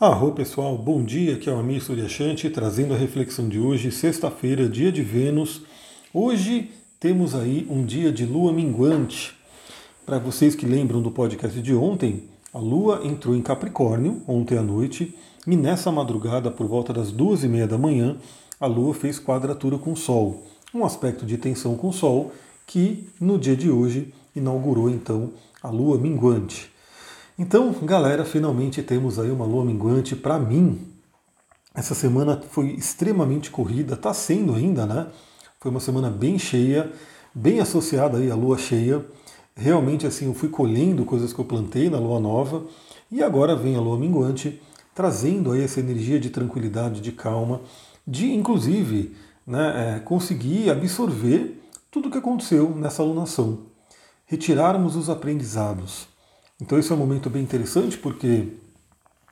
Arro pessoal, bom dia, aqui é o Amir Suryashanti trazendo a reflexão de hoje, sexta-feira, dia de Vênus. Hoje temos aí um dia de lua minguante. Para vocês que lembram do podcast de ontem, a lua entrou em Capricórnio ontem à noite e nessa madrugada, por volta das duas e meia da manhã, a lua fez quadratura com o Sol, um aspecto de tensão com o Sol que no dia de hoje inaugurou então a lua minguante. Então, galera, finalmente temos aí uma lua minguante. Para mim, essa semana foi extremamente corrida, está sendo ainda, né? Foi uma semana bem cheia, bem associada aí à lua cheia. Realmente, assim, eu fui colhendo coisas que eu plantei na lua nova e agora vem a lua minguante, trazendo aí essa energia de tranquilidade, de calma, de inclusive né, é, conseguir absorver tudo o que aconteceu nessa alunação, retirarmos os aprendizados. Então esse é um momento bem interessante porque,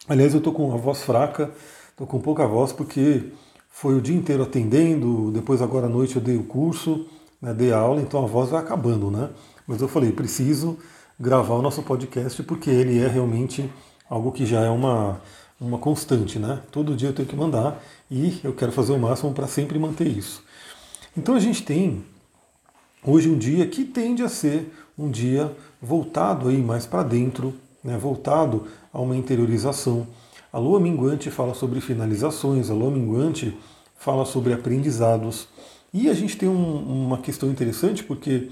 aliás, eu estou com a voz fraca, estou com pouca voz porque foi o dia inteiro atendendo, depois agora à noite eu dei o curso, né, dei a aula, então a voz vai acabando, né? Mas eu falei, preciso gravar o nosso podcast porque ele é realmente algo que já é uma, uma constante, né? Todo dia eu tenho que mandar e eu quero fazer o máximo para sempre manter isso. Então a gente tem hoje um dia que tende a ser um dia voltado aí mais para dentro, né, voltado a uma interiorização. A lua minguante fala sobre finalizações, a lua minguante fala sobre aprendizados. E a gente tem um, uma questão interessante porque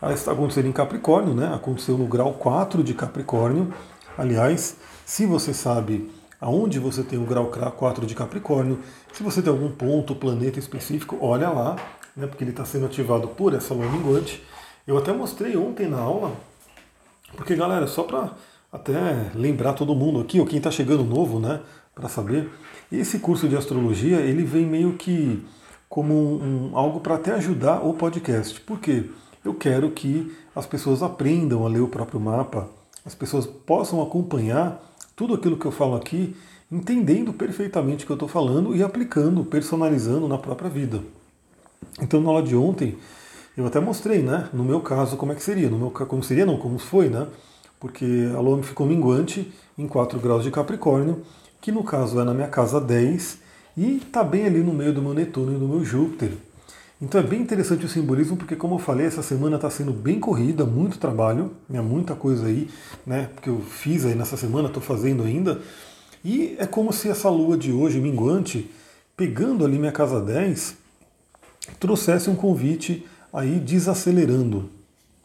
ela está acontecendo em Capricórnio, né? Aconteceu no grau 4 de Capricórnio. Aliás, se você sabe aonde você tem o grau 4 de Capricórnio, se você tem algum ponto, planeta específico, olha lá, né? Porque ele está sendo ativado por essa lua minguante. Eu até mostrei ontem na aula, porque galera, só para até lembrar todo mundo aqui, ou quem está chegando novo, né, para saber, esse curso de astrologia ele vem meio que como um, um algo para até ajudar o podcast. Por quê? Eu quero que as pessoas aprendam a ler o próprio mapa, as pessoas possam acompanhar tudo aquilo que eu falo aqui, entendendo perfeitamente o que eu estou falando e aplicando, personalizando na própria vida. Então, na aula de ontem, eu até mostrei, né? No meu caso, como é que seria. No meu como seria, não, como foi, né? Porque a lua ficou minguante em 4 graus de Capricórnio, que no caso é na minha casa 10, e está bem ali no meio do meu Netuno e do meu Júpiter. Então é bem interessante o simbolismo, porque como eu falei, essa semana está sendo bem corrida, muito trabalho, né, muita coisa aí, né? Porque eu fiz aí nessa semana, estou fazendo ainda. E é como se essa lua de hoje, minguante, pegando ali minha casa 10, trouxesse um convite aí desacelerando,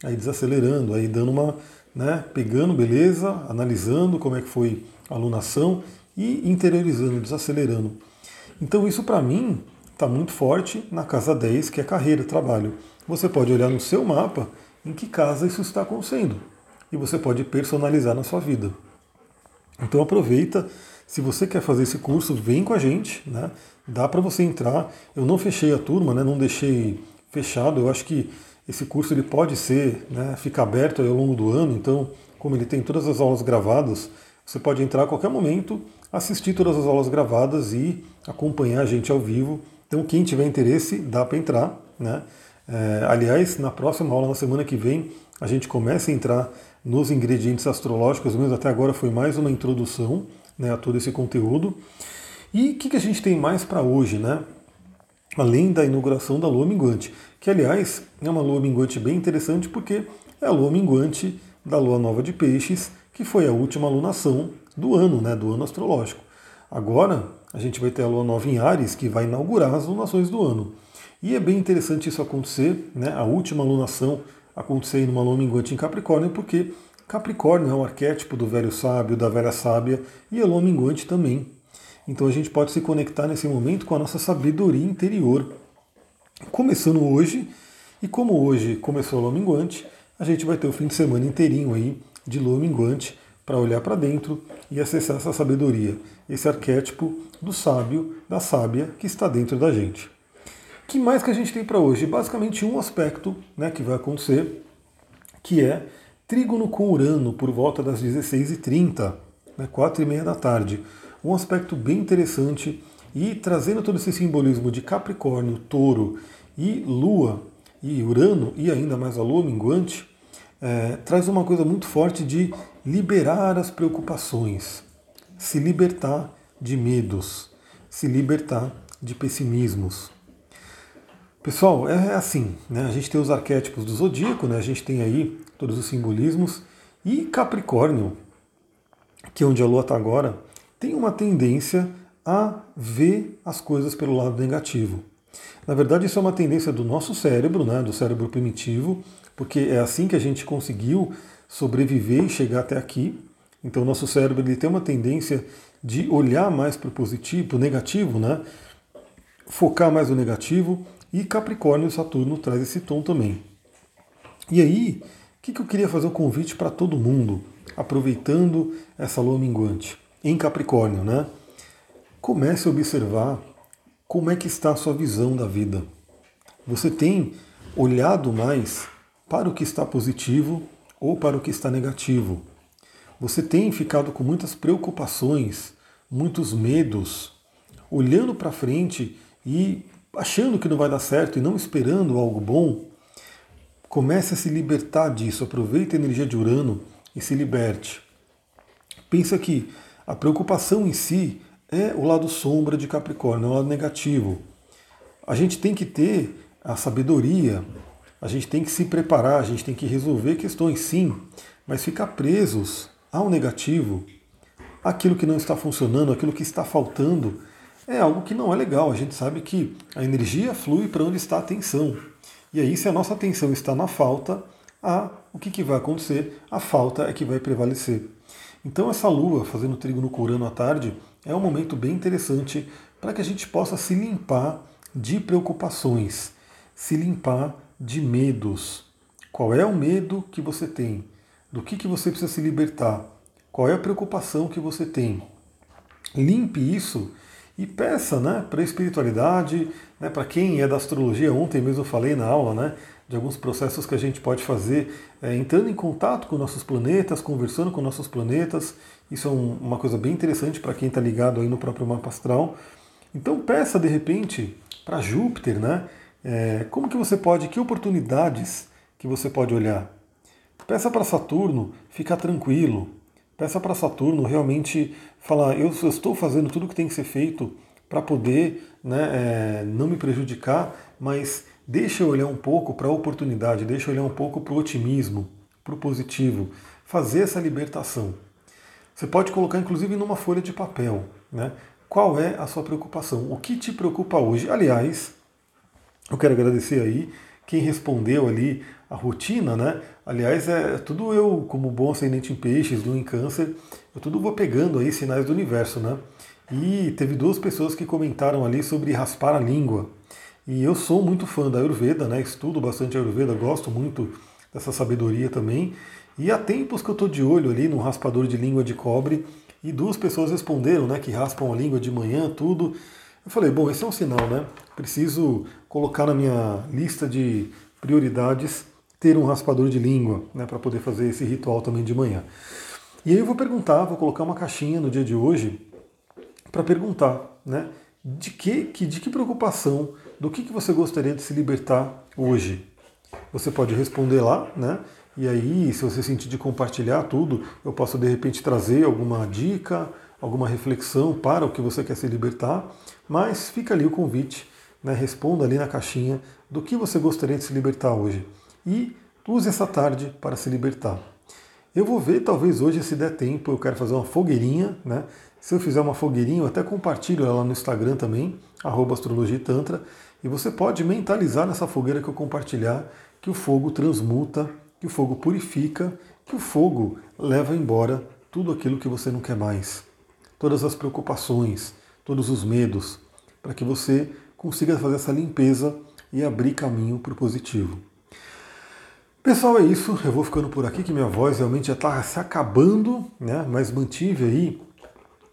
aí desacelerando, aí dando uma, né, pegando, beleza, analisando como é que foi a alunação e interiorizando, desacelerando. Então isso para mim está muito forte na casa 10, que é carreira, trabalho. Você pode olhar no seu mapa em que casa isso está acontecendo e você pode personalizar na sua vida. Então aproveita, se você quer fazer esse curso, vem com a gente, né? Dá para você entrar. Eu não fechei a turma, né? Não deixei fechado. Eu acho que esse curso ele pode ser, né, ficar aberto ao longo do ano, então, como ele tem todas as aulas gravadas, você pode entrar a qualquer momento, assistir todas as aulas gravadas e acompanhar a gente ao vivo. Então, quem tiver interesse, dá para entrar. Né? É, aliás, na próxima aula, na semana que vem, a gente começa a entrar nos ingredientes astrológicos, mesmo até agora foi mais uma introdução né, a todo esse conteúdo. E o que, que a gente tem mais para hoje, né? Além da inauguração da lua minguante, que aliás é uma lua minguante bem interessante porque é a lua minguante da lua nova de Peixes, que foi a última lunação do ano, né, do ano astrológico. Agora a gente vai ter a lua nova em Ares, que vai inaugurar as lunações do ano. E é bem interessante isso acontecer, né, a última lunação acontecer numa lua minguante em Capricórnio, porque Capricórnio é um arquétipo do velho sábio, da velha sábia, e a lua minguante também. Então a gente pode se conectar nesse momento com a nossa sabedoria interior. Começando hoje, e como hoje começou a lua minguante, a gente vai ter o fim de semana inteirinho aí de lua minguante para olhar para dentro e acessar essa sabedoria, esse arquétipo do sábio, da sábia que está dentro da gente. que mais que a gente tem para hoje? Basicamente um aspecto né, que vai acontecer, que é trígono com Urano por volta das 16h30, né, 4h30 da tarde um aspecto bem interessante e trazendo todo esse simbolismo de Capricórnio, Touro e Lua e Urano e ainda mais a Lua minguante, é, traz uma coisa muito forte de liberar as preocupações. se libertar de medos, se libertar de pessimismos. Pessoal, é assim, né? A gente tem os arquétipos do zodíaco, né? A gente tem aí todos os simbolismos e Capricórnio, que é onde a Lua está agora, tem uma tendência a ver as coisas pelo lado negativo. Na verdade, isso é uma tendência do nosso cérebro, né? Do cérebro primitivo, porque é assim que a gente conseguiu sobreviver e chegar até aqui. Então, o nosso cérebro ele tem uma tendência de olhar mais para o positivo, para o negativo, né? Focar mais no negativo e Capricórnio e Saturno traz esse tom também. E aí, o que, que eu queria fazer um convite para todo mundo, aproveitando essa lua minguante em Capricórnio, né? Comece a observar como é que está a sua visão da vida. Você tem olhado mais para o que está positivo ou para o que está negativo. Você tem ficado com muitas preocupações, muitos medos, olhando para frente e achando que não vai dar certo e não esperando algo bom, comece a se libertar disso. Aproveite a energia de Urano e se liberte. Pensa que a preocupação em si é o lado sombra de Capricórnio, é o lado negativo. A gente tem que ter a sabedoria, a gente tem que se preparar, a gente tem que resolver questões sim, mas ficar presos ao negativo, aquilo que não está funcionando, aquilo que está faltando, é algo que não é legal. A gente sabe que a energia flui para onde está a atenção. E aí, se a nossa atenção está na falta, a, o que, que vai acontecer? A falta é que vai prevalecer. Então, essa lua fazendo trigo no Curano à tarde é um momento bem interessante para que a gente possa se limpar de preocupações, se limpar de medos. Qual é o medo que você tem? Do que, que você precisa se libertar? Qual é a preocupação que você tem? Limpe isso e peça né, para a espiritualidade, né, para quem é da astrologia, ontem mesmo eu falei na aula né, de alguns processos que a gente pode fazer é, entrando em contato com nossos planetas, conversando com nossos planetas. Isso é um, uma coisa bem interessante para quem está ligado aí no próprio mapa astral. Então peça de repente para Júpiter, né? É, como que você pode, que oportunidades que você pode olhar? Peça para Saturno ficar tranquilo, Peça para Saturno realmente falar: eu, eu, estou fazendo tudo o que tem que ser feito para poder né, é, não me prejudicar, mas deixa eu olhar um pouco para a oportunidade, deixa eu olhar um pouco para o otimismo, para o positivo, fazer essa libertação. Você pode colocar inclusive numa folha de papel, né? Qual é a sua preocupação? O que te preocupa hoje? Aliás, eu quero agradecer aí quem respondeu ali a rotina, né? Aliás, é tudo eu, como bom ascendente em peixes, do em câncer, eu tudo vou pegando aí sinais do universo, né? E teve duas pessoas que comentaram ali sobre raspar a língua. E eu sou muito fã da Ayurveda, né? Estudo bastante Ayurveda, gosto muito dessa sabedoria também. E há tempos que eu estou de olho ali no raspador de língua de cobre e duas pessoas responderam, né, que raspam a língua de manhã, tudo. Eu falei, bom, esse é um sinal, né? Preciso colocar na minha lista de prioridades ter um raspador de língua, né, para poder fazer esse ritual também de manhã. E aí eu vou perguntar, vou colocar uma caixinha no dia de hoje para perguntar, né, de que, que, de que preocupação, do que, que você gostaria de se libertar hoje? Você pode responder lá, né? E aí, se você sentir de compartilhar tudo, eu posso de repente trazer alguma dica, alguma reflexão para o que você quer se libertar. Mas fica ali o convite, né? responda ali na caixinha do que você gostaria de se libertar hoje e use essa tarde para se libertar. Eu vou ver, talvez hoje, se der tempo, eu quero fazer uma fogueirinha, né? Se eu fizer uma fogueirinha, eu até compartilho ela no Instagram também, astrologia tantra, e você pode mentalizar nessa fogueira que eu compartilhar que o fogo transmuta, que o fogo purifica, que o fogo leva embora tudo aquilo que você não quer mais. Todas as preocupações, todos os medos, para que você consiga fazer essa limpeza e abrir caminho para o positivo. Pessoal, é isso. Eu vou ficando por aqui, que minha voz realmente já está se acabando, né? Mas mantive aí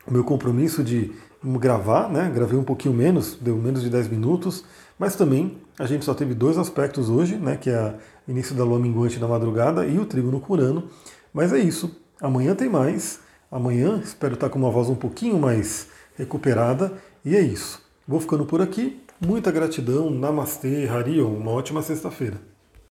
o meu compromisso de gravar, né? Gravei um pouquinho menos, deu menos de 10 minutos, mas também a gente só teve dois aspectos hoje, né? Que é o início da lua minguante na madrugada e o trigo no curano. Mas é isso. Amanhã tem mais. Amanhã espero estar com uma voz um pouquinho mais recuperada. E é isso. Vou ficando por aqui. Muita gratidão. Namastê, Harion. Uma ótima sexta-feira.